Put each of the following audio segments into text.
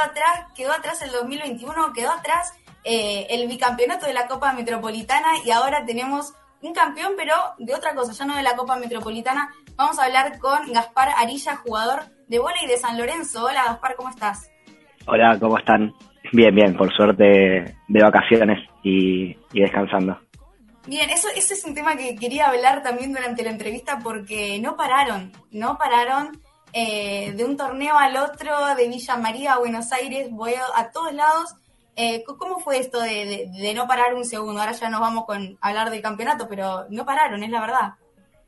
quedó atrás, quedó atrás el 2021, quedó atrás eh, el bicampeonato de la Copa Metropolitana y ahora tenemos un campeón, pero de otra cosa, ya no de la Copa Metropolitana. Vamos a hablar con Gaspar Arilla, jugador de y de San Lorenzo. Hola Gaspar, ¿cómo estás? Hola, ¿cómo están? Bien, bien, por suerte de vacaciones y, descansando. Bien, eso, ese es un tema que quería hablar también durante la entrevista porque no pararon, no pararon eh, de un torneo al otro, de Villa María a Buenos Aires, voy a todos lados eh, ¿Cómo fue esto de, no parar un segundo? Ahora ya nos vamos con hablar del campeonato, pero no pararon, es la verdad.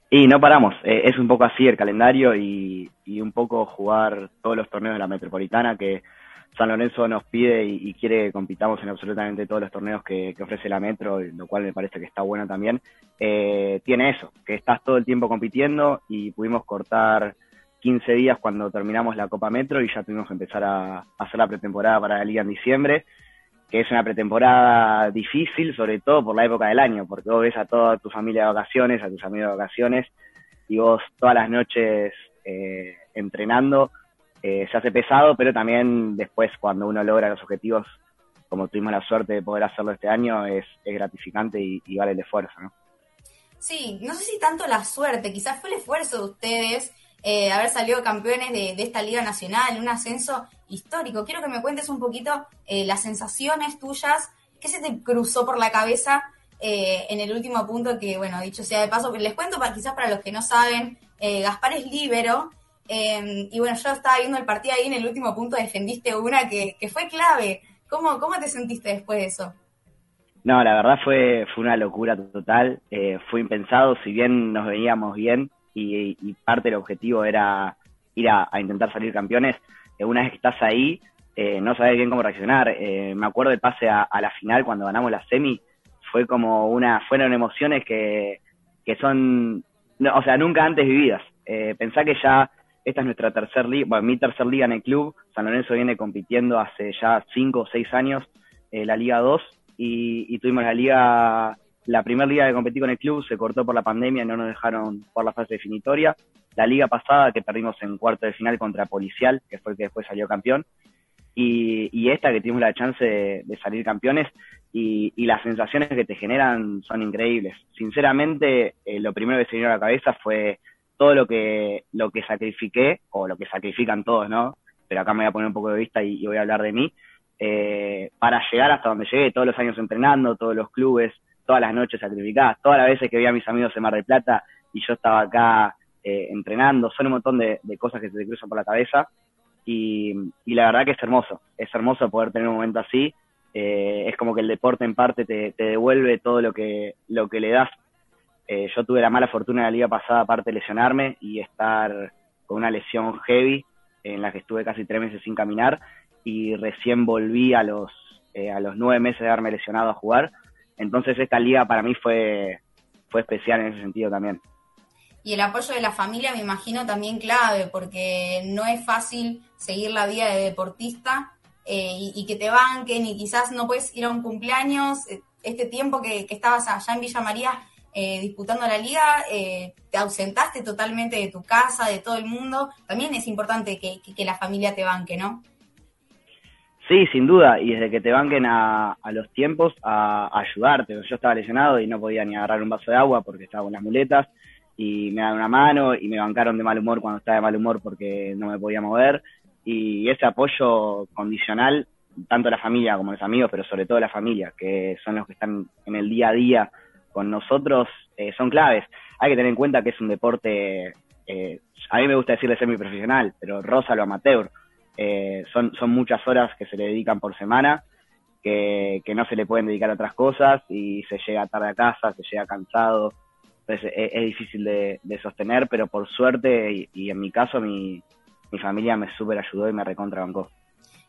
Y no paramos, eh, es un poco así el calendario y, un poco jugar todos los torneos de la Metropolitana que San Lorenzo nos pide y, quiere que compitamos en absolutamente todos los torneos que, ofrece la Metro, lo cual me parece que está bueno también. Tiene eso, que estás todo el tiempo compitiendo y pudimos cortar 15 días cuando terminamos la Copa Metro y ya tuvimos que empezar a hacer la pretemporada para la Liga en diciembre que es una pretemporada difícil, sobre todo por la época del año, porque vos ves a toda tu familia de vacaciones, a tus amigos de vacaciones, y vos todas las noches eh, entrenando, eh, se hace pesado, pero también después cuando uno logra los objetivos, como tuvimos la suerte de poder hacerlo este año, es, gratificante y, y, vale el esfuerzo, ¿no? Sí, no sé si tanto la suerte, quizás fue el esfuerzo de ustedes eh, haber salido campeones de, esta Liga Nacional, un ascenso histórico. Quiero que me cuentes un poquito eh, las sensaciones tuyas, qué se te cruzó por la cabeza eh, en el último punto que, bueno, dicho sea de paso, les cuento para, quizás para los que no saben, Gaspar es líbero, y bueno, yo estaba viendo el partido ahí en el último punto defendiste una que, fue clave. ¿Cómo, ¿Cómo te sentiste después de eso? No, la verdad fue, fue una locura total, fue impensado, si bien nos veníamos bien, y, parte del objetivo era ir a, intentar salir campeones, eh, una vez que estás ahí, eh, no sabes bien cómo reaccionar. Eh, me acuerdo del pase a, la final cuando ganamos la semi, fue como una, fueron emociones que, que son, o sea, nunca antes vividas. pensá que ya esta es nuestra tercer liga, bueno, mi tercer liga en el club, San Lorenzo viene compitiendo hace ya cinco o seis años, la Liga 2, y, y tuvimos la Liga la primera liga que competí con el club se cortó por la pandemia, y no nos dejaron por la fase definitoria. La liga pasada que perdimos en cuarto de final contra Policial, que fue el que después salió campeón. Y, esta que tuvimos la chance de, salir campeones y, las sensaciones que te generan son increíbles. Sinceramente, eh, lo primero que se vino a la cabeza fue todo lo que, lo que sacrifiqué, o lo que sacrifican todos, ¿no? Pero acá me voy a poner un poco de vista y, voy a hablar de mí, eh, para llegar hasta donde llegué, todos los años entrenando, todos los clubes, todas las noches sacrificadas, todas las veces que veía a mis amigos en Mar del Plata y yo estaba acá eh, entrenando, son un montón de, cosas que se te cruzan por la cabeza y, la verdad que es hermoso, es hermoso poder tener un momento así, eh, es como que el deporte en parte te, devuelve todo lo que, lo que le das. Eh, yo tuve la mala fortuna de la liga pasada, aparte de lesionarme y estar con una lesión heavy en la que estuve casi tres meses sin caminar y recién volví a los, a los nueve meses de haberme lesionado a jugar entonces esta liga para mí fue, fue especial en ese sentido también. Y el apoyo de la familia me imagino también clave, porque no es fácil seguir la vida de deportista eh, y, que te banquen y quizás no puedes ir a un cumpleaños. Eh, este tiempo que, estabas allá en Villa María eh, disputando la liga, te ausentaste totalmente de tu casa, de todo el mundo. También es importante que la familia te banque, ¿no? Sí, sin duda, y desde que te banquen a, los tiempos a, ayudarte. Yo estaba lesionado y no podía ni agarrar un vaso de agua porque estaba con las muletas y me daban una mano y me bancaron de mal humor cuando estaba de mal humor porque no me podía mover y ese apoyo condicional, tanto la familia como los amigos, pero sobre todo la familia, que son los que están en el día a día con nosotros, eh, son claves. Hay que tener en cuenta que es un deporte, eh, a mí me gusta decirle semi-profesional, pero rosa lo amateur eh, son, son muchas horas que se le dedican por semana, que, no se le pueden dedicar a otras cosas y se llega tarde a casa, se llega cansado. Entonces es, difícil de, sostener, pero por suerte y, en mi caso mi, mi familia me súper ayudó y me recontra bancó.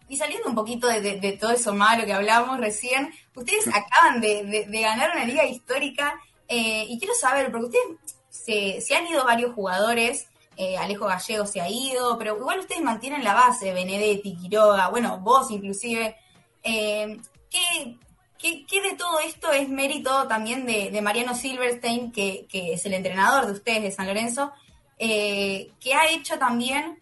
Y saliendo un poquito de, todo eso malo que hablábamos recién, ustedes acaban de, ganar una liga histórica eh, y quiero saber, porque ustedes se, se han ido varios jugadores eh, Alejo Gallego se ha ido, pero igual ustedes mantienen la base, Benedetti, Quiroga, bueno, vos inclusive. Eh, ¿qué, qué, de todo esto es mérito también de, Mariano Silverstein, que, es el entrenador de ustedes de San Lorenzo, eh, que ha hecho también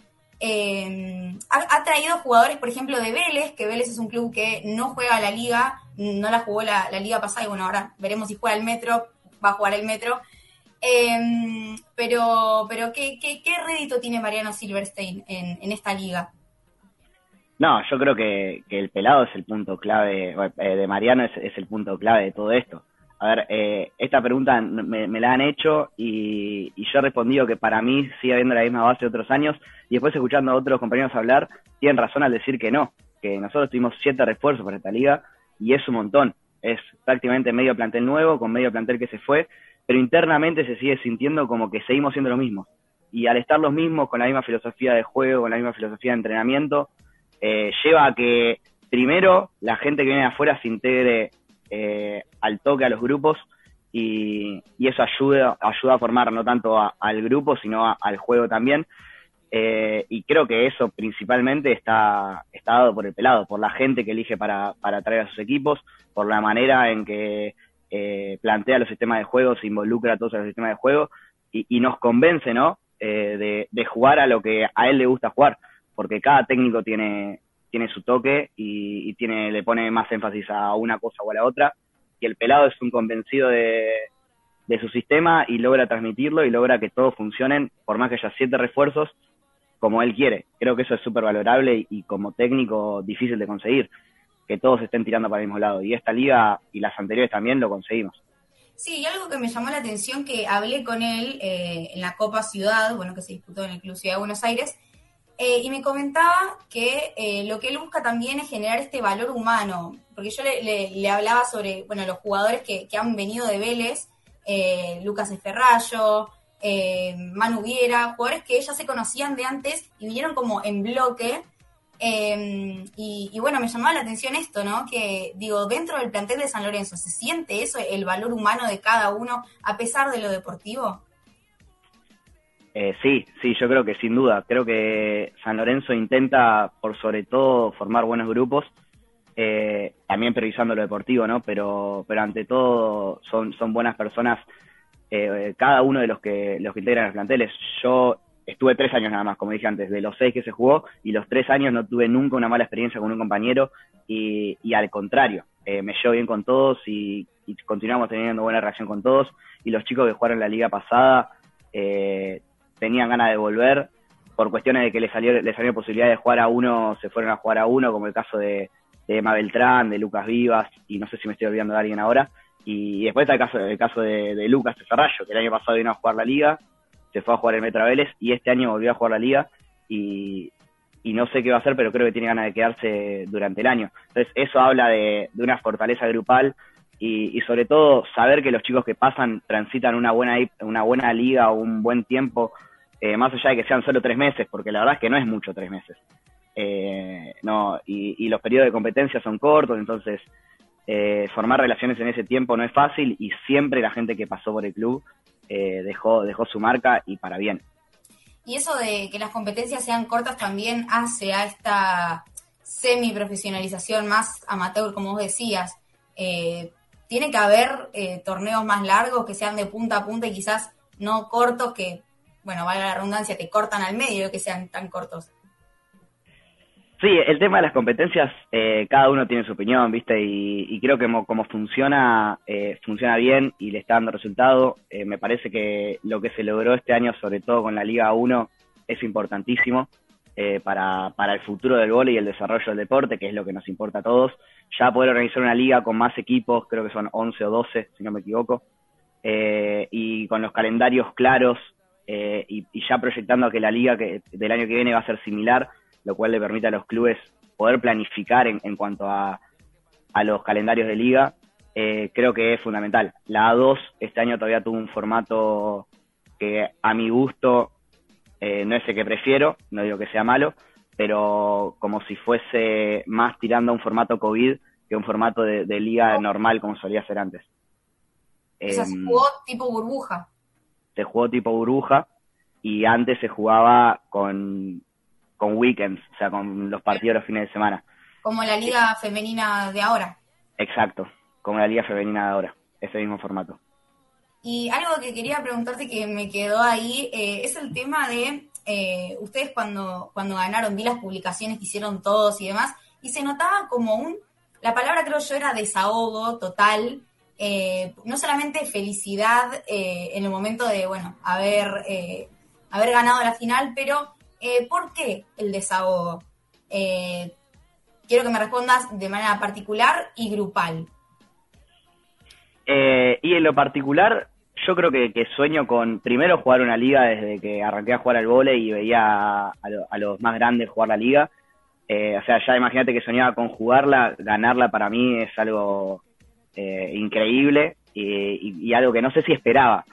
ha, traído jugadores, por ejemplo, de Vélez, que Vélez es un club que no juega la liga, no la jugó la, liga pasada, y bueno, ahora veremos si juega el Metro, va a jugar el Metro. Em, pero, pero ¿qué, qué, rédito tiene Mariano Silverstein en, esta liga? No, yo creo que, el pelado es el punto clave, eh, de Mariano es el punto clave de todo esto. A ver, eh, esta pregunta me, la han hecho y, yo he respondido que para mí sigue habiendo la misma base de otros años y después escuchando a otros compañeros hablar, tienen razón al decir que no, que nosotros tuvimos siete refuerzos para esta liga y es un montón, es prácticamente medio plantel nuevo con medio plantel que se fue, pero internamente se sigue sintiendo como que seguimos siendo los mismos. Y al estar los mismos, con la misma filosofía de juego, con la misma filosofía de entrenamiento, eh, lleva a que primero la gente que viene de afuera se integre eh, al toque a los grupos y, eso ayuda, ayuda a formar no tanto al grupo, sino al juego también. Eh, y creo que eso principalmente está, está dado por el pelado, por la gente que elige para, para traer a sus equipos, por la manera en que eh, plantea los sistemas de juego, se involucra a todos los sistemas de juego y, nos convence, ¿no? de, jugar a lo que a él le gusta jugar, porque cada técnico tiene, tiene su toque y, tiene, le pone más énfasis a una cosa o a la otra. Y el pelado es un convencido de, su sistema y logra transmitirlo y logra que todos funcionen, por más que haya siete refuerzos, como él quiere. Creo que eso es súper valorable y, como técnico difícil de conseguir, que todos estén tirando para el mismo lado. Y esta liga y las anteriores también lo conseguimos. Sí, y algo que me llamó la atención, que hablé con él eh, en la Copa Ciudad, bueno, que se disputó en el Club Ciudad de Buenos Aires, eh, y me comentaba que eh, lo que él busca también es generar este valor humano, porque yo le, hablaba sobre, bueno, los jugadores que, han venido de Vélez, Lucas Esterrayo, Manu Viera, jugadores que ya se conocían de antes y vinieron como en bloque. Y, y, bueno, me llamaba la atención esto, ¿no? Que digo, dentro del plantel de San Lorenzo, ¿se siente eso, el valor humano de cada uno, a pesar de lo deportivo? Eh, sí, sí, yo creo que sin duda. Creo que San Lorenzo intenta, por sobre todo, formar buenos grupos, eh, también previsando lo deportivo, ¿no? Pero, pero ante todo son, son buenas personas eh, cada uno de los que, los que integran los planteles. Yo estuve tres años nada más, como dije antes, de los seis que se jugó, y los tres años no tuve nunca una mala experiencia con un compañero, y, y al contrario, me llevo bien con todos y, y, continuamos teniendo buena reacción con todos, y los chicos que jugaron la liga pasada, eh, tenían ganas de volver, por cuestiones de que les salió, les salió posibilidad de jugar a uno, se fueron a jugar a uno, como el caso de, de Emma Beltrán, de Lucas Vivas, y no sé si me estoy olvidando de alguien ahora. Y después está el caso, el caso de, Lucas Ferrallo, que el año pasado vino a jugar la liga, se fue a jugar el Metra Vélez, y este año volvió a jugar la liga, y, no sé qué va a hacer, pero creo que tiene ganas de quedarse durante el año. Entonces, eso habla de, una fortaleza grupal y, y, sobre todo saber que los chicos que pasan transitan una buena, una buena liga o un buen tiempo eh, más allá de que sean solo tres meses, porque la verdad es que no es mucho tres meses. Eh, no, y, los periodos de competencia son cortos, entonces eh, formar relaciones en ese tiempo no es fácil y siempre la gente que pasó por el club dejó, dejó su marca y para bien. Y eso de que las competencias sean cortas también hace a esta semi-profesionalización más amateur, como vos decías. tiene que haber torneos más largos que sean de punta a punta y quizás no cortos que bueno, vale la redundancia, te cortan al medio que sean tan cortos. Sí, el tema de las competencias, eh, cada uno tiene su opinión, ¿viste? Y, creo que como, funciona, eh, funciona bien y le está dando resultado. Eh, me parece que lo que se logró este año, sobre todo con la Liga 1, es importantísimo para, para el futuro del gol y el desarrollo del deporte, que es lo que nos importa a todos. Ya poder organizar una liga con más equipos, creo que son 11 o 12, si no me equivoco, y con los calendarios claros eh, y, ya proyectando que la liga que, del año que viene va a ser similar, lo cual le permite a los clubes poder planificar en, cuanto a, los calendarios de liga, eh, creo que es fundamental. La A2 este año todavía tuvo un formato que a mi gusto eh, no es el que prefiero, no digo que sea malo, pero como si fuese más tirando a un formato COVID que un formato de, liga normal como solía ser antes. O sea, se em, jugó tipo burbuja se jugó tipo burbuja y antes se jugaba con, con weekends, o sea, con los partidos los fines de semana. Como la liga femenina de ahora. Exacto, como la liga femenina de ahora, ese mismo formato. Y algo que quería preguntarte que me quedó ahí eh, es el tema de eh, ustedes cuando, cuando ganaron, vi las publicaciones que hicieron todos y demás, y se notaba como un, la palabra creo yo era desahogo total, eh, no solamente felicidad en el momento de, bueno, haber, haber ganado la final, pero ¿por qué el desahogo? quiero que me respondas de manera particular y grupal. y en lo particular, yo creo que, sueño con primero jugar una liga desde que arranqué a jugar al vóley y veía a, los más grandes jugar la liga. Eh, o sea, ya imagínate que soñaba con jugarla, ganarla para mí es algo eh, increíble y, algo que no sé si esperaba.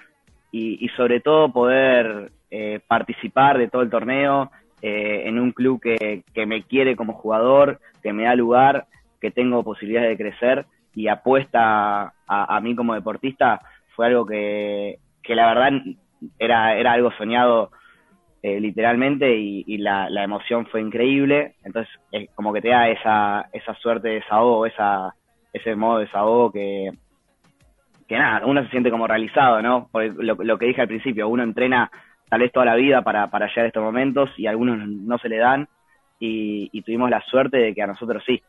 Y, sobre todo poder eh, participar de todo el torneo en un club que, que me quiere como jugador, que me da lugar, que tengo posibilidades de crecer y apuesta a, a mí como deportista fue algo que, la verdad era, era algo soñado eh, literalmente y, la, la, emoción fue increíble. Entonces, es como que te da esa, esa suerte de desahogo, esa, ese modo de desahogo que, que nada, uno se siente como realizado, ¿no? Porque lo, lo que dije al principio, uno entrena tal vez toda la vida para, para llegar estos momentos y algunos no se le dan y, y tuvimos la suerte de que a nosotros sí.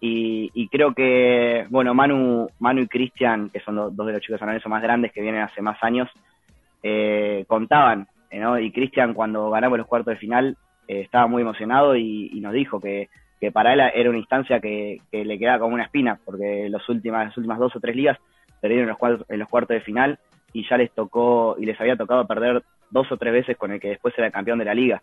Y, creo que, bueno, Manu, Manu y Cristian, que son dos de los chicos analizados más grandes que vienen hace más años, eh, contaban, eh. Y Cristian cuando ganamos los cuartos de final eh, estaba muy emocionado y, nos dijo que, que, para él era una instancia que, le quedaba como una espina, porque los últimas, las últimas dos o tres ligas perdieron los cuartos, en los cuartos de final y ya les tocó, y les había tocado perder dos o tres veces con el que después era el campeón de la liga,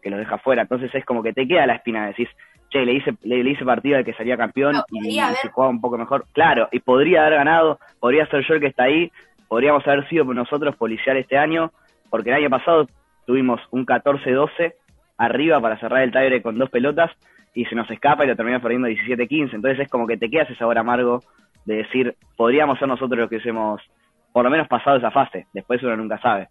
que los deja fuera. Entonces es como que te queda la espina, decís, che, le hice, le, hice partido al que salía campeón y, se jugaba un poco mejor. Claro, y podría haber ganado, podría ser yo el que está ahí, podríamos haber sido nosotros policial este año, porque el año pasado tuvimos un 14-12 arriba para cerrar el tiebreak con dos pelotas y se nos escapa y lo terminamos perdiendo 17-15. Entonces es como que te quedas ese sabor amargo de decir, podríamos ser nosotros los que hemos por lo menos pasado esa fase, después uno nunca sabe.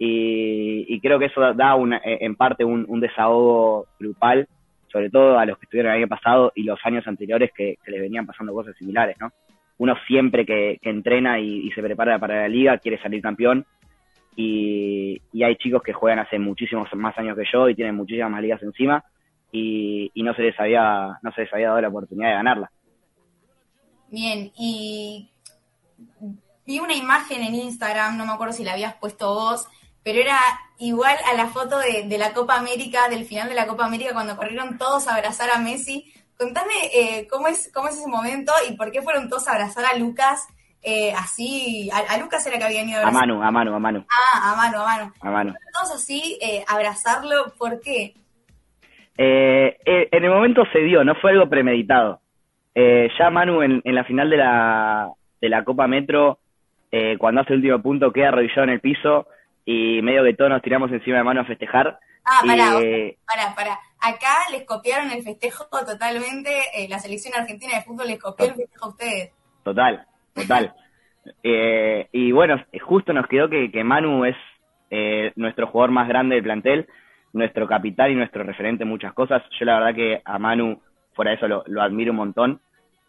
Y, creo que eso da una, en parte un, desahogo grupal sobre todo a los que estuvieron el año pasado y los años anteriores que, les venían pasando cosas similares, ¿no? Uno siempre que, entrena y, se prepara para la liga quiere salir campeón y, hay chicos que juegan hace muchísimos más años que yo y tienen muchísimas más ligas encima y, no se les había no se les había dado la oportunidad de ganarla. Bien, y vi una imagen en Instagram, no me acuerdo si la habías puesto vos, pero era igual a la foto de, la Copa América, del final de la Copa América, cuando corrieron todos a abrazar a Messi. Contame eh, cómo, es, cómo es ese momento y por qué fueron todos a abrazar a Lucas eh, así. A, Lucas era que habían ido a abrazar. A Manu, a Manu, a Manu. Ah, a Manu, a Manu. A Manu. Todos así, eh, abrazarlo, ¿por qué? en el momento se dio, no fue algo premeditado. ya Manu en, en, la final de la, de la Copa Metro, cuando hace el último punto, queda arrodillado en el piso y medio que todos nos tiramos encima de mano a festejar. Ah, pará, pará, pará. Acá les copiaron el festejo totalmente, eh, la selección argentina de fútbol les copió el festejo a ustedes. Total, total. eh, y bueno, justo nos quedó que, que Manu es eh, nuestro jugador más grande del plantel, nuestro capital y nuestro referente en muchas cosas. Yo la verdad que a Manu, fuera de eso, lo, lo admiro un montón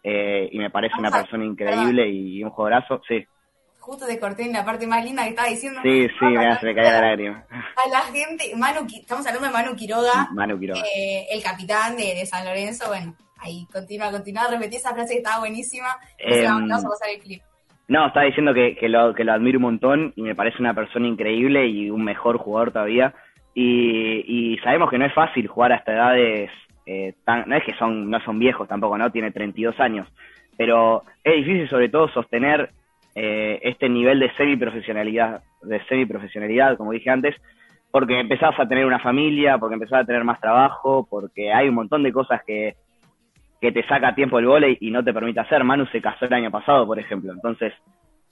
eh, y me parece una persona increíble y un jugadorazo, sí justo te corté en la parte más linda que estaba diciendo. Sí, sí, me hace la lágrima. A la gente, Manu, estamos hablando de Manu Quiroga. Manu Quiroga. Eh, el capitán de, San Lorenzo, bueno, ahí continúa, continúa, repetí esa frase que estaba buenísima. Eh, vamos a pasar el clip. No, estaba diciendo que, que, lo, que lo admiro un montón y me parece una persona increíble y un mejor jugador todavía. Y, y sabemos que no es fácil jugar hasta edades eh, tan, no es que son no son viejos tampoco, ¿no? Tiene 32 años, pero es difícil sobre todo sostener eh, este nivel de semiprofesionalidad, de semiprofesionalidad, como dije antes, porque empezás a tener una familia, porque empezás a tener más trabajo, porque hay un montón de cosas que, que te saca tiempo el volei y no te permite hacer. Manu se casó el año pasado, por ejemplo. Entonces,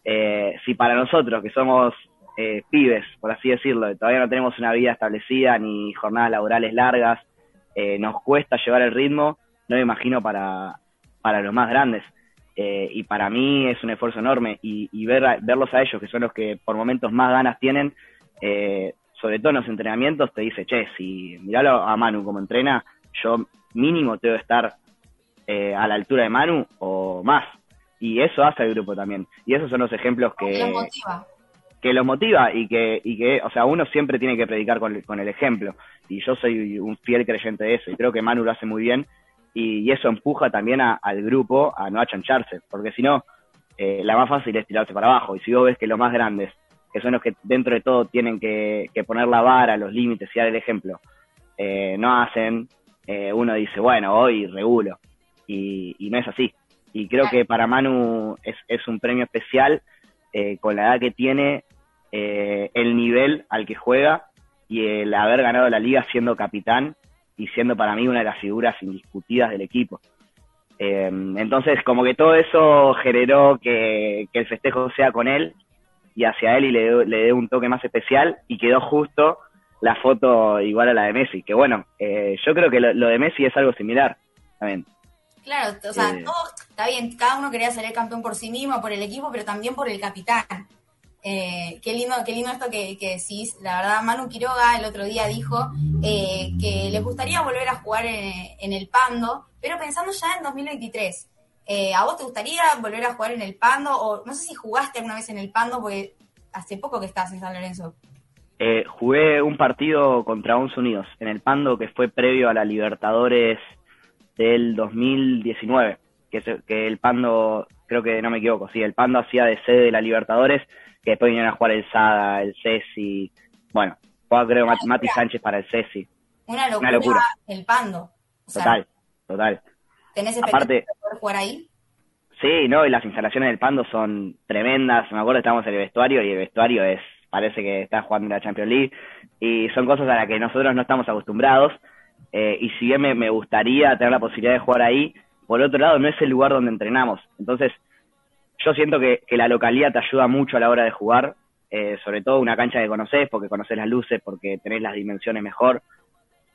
eh, si para nosotros, que somos eh, pibes, por así decirlo, todavía no tenemos una vida establecida ni jornadas laborales largas, nos cuesta llevar el ritmo, no me imagino para, para los más grandes. Eh, y para mí es un esfuerzo enorme y, ver verlos a ellos, que son los que por momentos más ganas tienen, eh, sobre todo en los entrenamientos, te dice, che, si miralo a Manu como entrena, yo mínimo tengo que estar eh, a la altura de Manu o más. Y eso hace el grupo también. Y esos son los ejemplos que... que los motiva y que, y que, o sea, uno siempre tiene que predicar con, con el ejemplo. Y yo soy un fiel creyente de eso y creo que Manu lo hace muy bien y, eso empuja también al grupo a no achancharse, porque si no, eh, la más fácil es tirarse para abajo. Y si vos ves que los más grandes, que son los que dentro de todo tienen que, poner la vara, los límites y dar el ejemplo, eh, no hacen, eh, uno dice, bueno, hoy regulo. Y, y no es así. Y creo que para Manu es, es un premio especial con la edad que tiene, el nivel al que juega y el haber ganado la liga siendo capitán y siendo para mí una de las figuras indiscutidas del equipo. Eh, entonces, como que todo eso generó que, el festejo sea con él y hacia él y le, le dé un toque más especial y quedó justo la foto igual a la de Messi, que bueno, eh, yo creo que lo, de Messi es algo similar también. Claro, o sea, eh, todo, está bien, cada uno quería ser el campeón por sí mismo, por el equipo, pero también por el capitán. Eh, qué lindo, qué lindo esto que, decís. La verdad, Manu Quiroga el otro día dijo eh, que le gustaría volver a jugar en, el Pando, pero pensando ya en 2023. Eh, ¿A vos te gustaría volver a jugar en el Pando? O no sé si jugaste alguna vez en el Pando, porque hace poco que estás en San Lorenzo. jugué un partido contra Uns Unidos en el Pando que fue previo a la Libertadores del 2019. Que, que el Pando, creo que no me equivoco, sí, el Pando hacía de sede de la Libertadores que después vinieron a jugar el Sada, el Ceci, bueno, juega creo Mati Sánchez para el Ceci. Una locura, el Pando. total, total. ¿Tenés experiencia de poder jugar ahí? Sí, no, y las instalaciones del Pando son tremendas. Me acuerdo que estábamos en el vestuario y el vestuario es, parece que está jugando en la Champions League y son cosas a las que nosotros no estamos acostumbrados. Eh, y si bien me, me gustaría tener la posibilidad de jugar ahí, por otro lado no es el lugar donde entrenamos. Entonces, yo siento que, la localidad te ayuda mucho a la hora de jugar, eh, sobre todo una cancha que conoces, porque conoces las luces, porque tenés las dimensiones mejor.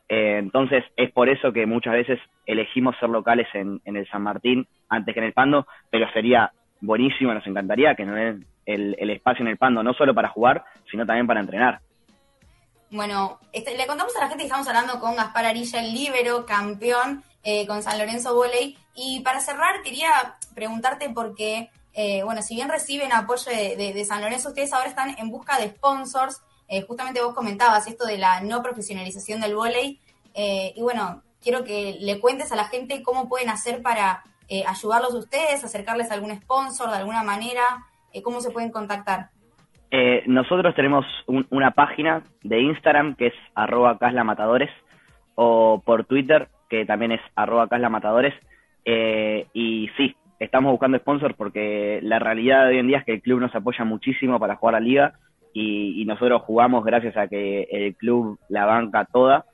Eh, entonces es por eso que muchas veces elegimos ser locales en, el San Martín antes que en el Pando, pero sería buenísimo, nos encantaría que nos den el, espacio en el Pando, no solo para jugar, sino también para entrenar. Bueno, este, le contamos a la gente que estamos hablando con Gaspar Arilla, el líbero, campeón eh, con San Lorenzo Voley. Y para cerrar, quería preguntarte por qué eh, bueno, si bien reciben apoyo de, San Lorenzo, ustedes ahora están en busca de sponsors. Eh, justamente vos comentabas esto de la no profesionalización del volei. Eh, y bueno, quiero que le cuentes a la gente cómo pueden hacer para ayudarlos ustedes, acercarles a algún sponsor de alguna manera, cómo se pueden contactar. nosotros tenemos una página de Instagram que es arroba caslamatadores o por Twitter que también es arroba caslamatadores. y sí, estamos buscando sponsors porque la realidad de hoy en día es que el club nos apoya muchísimo para jugar la liga y, nosotros jugamos gracias a que el club la banca toda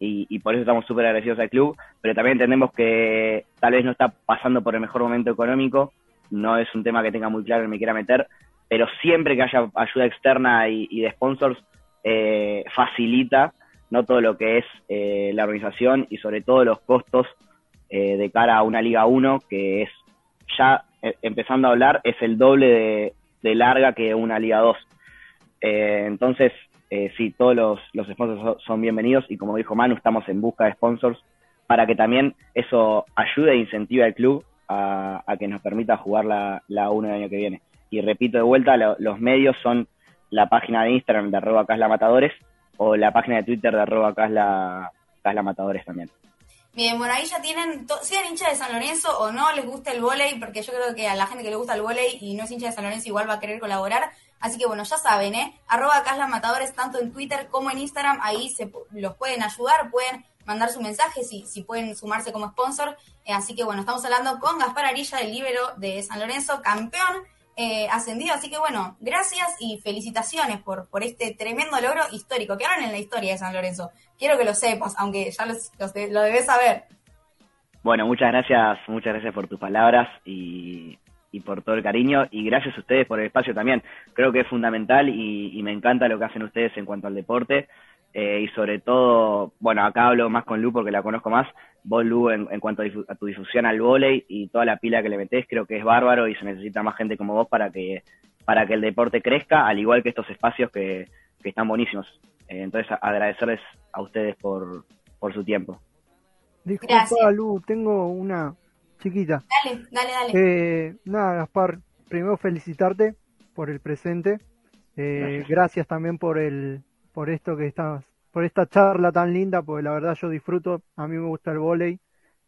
y, por eso estamos súper agradecidos al club, pero también entendemos que tal vez no está pasando por el mejor momento económico, no es un tema que tenga muy claro que me quiera meter, pero siempre que haya ayuda externa y, de sponsors eh, facilita no todo lo que es eh, la organización y sobre todo los costos eh, de cara a una Liga 1 que es ya eh, empezando a hablar, es el doble de, larga que una Liga 2. Eh, entonces, eh, sí, todos los, los sponsors son bienvenidos y como dijo Manu, estamos en busca de sponsors para que también eso ayude e incentive al club a, que nos permita jugar la, la 1 el año que viene. Y repito de vuelta, los medios son la página de Instagram de arroba caslamatadores o la página de Twitter de arroba caslamatadores también. Bien, bueno, ahí ya tienen, sean hinchas de San Lorenzo o no les gusta el volei, porque yo creo que a la gente que le gusta el volei y no es hincha de San Lorenzo igual va a querer colaborar. Así que bueno, ya saben, ¿eh? Arroba Casla Matadores tanto en Twitter como en Instagram, ahí se los pueden ayudar, pueden mandar su mensaje si, si pueden sumarse como sponsor. Eh, así que bueno, estamos hablando con Gaspar Arilla, el líbero de San Lorenzo, campeón eh, ascendido. Así que bueno, gracias y felicitaciones por, por este tremendo logro histórico. que Quedaron en la historia de San Lorenzo. Quiero que lo sepas, aunque ya lo debes saber. Bueno, muchas gracias, muchas gracias por tus palabras y, por todo el cariño y gracias a ustedes por el espacio también. Creo que es fundamental y, me encanta lo que hacen ustedes en cuanto al deporte eh, y sobre todo, bueno, acá hablo más con Lu porque la conozco más, vos Lu en, cuanto a, tu difusión al volei y toda la pila que le metés, creo que es bárbaro y se necesita más gente como vos para que para que el deporte crezca, al igual que estos espacios que, que están buenísimos. Eh, entonces, agradecerles a ustedes por, por su tiempo. Disculpa, Lu, tengo una chiquita. Dale, dale, dale. Eh, nada, Gaspar, primero felicitarte por el presente Eh, gracias. también por el, por esto que estás, por esta charla tan linda, porque la verdad yo disfruto, a mí me gusta el vóley,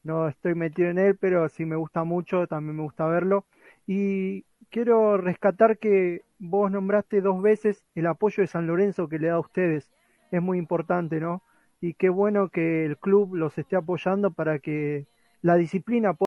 no estoy metido en él, pero sí me gusta mucho, también me gusta verlo. Y quiero rescatar que vos nombraste dos veces el apoyo de San Lorenzo que le da a ustedes. Es muy importante, ¿no? Y qué bueno que el club los esté apoyando para que la disciplina pueda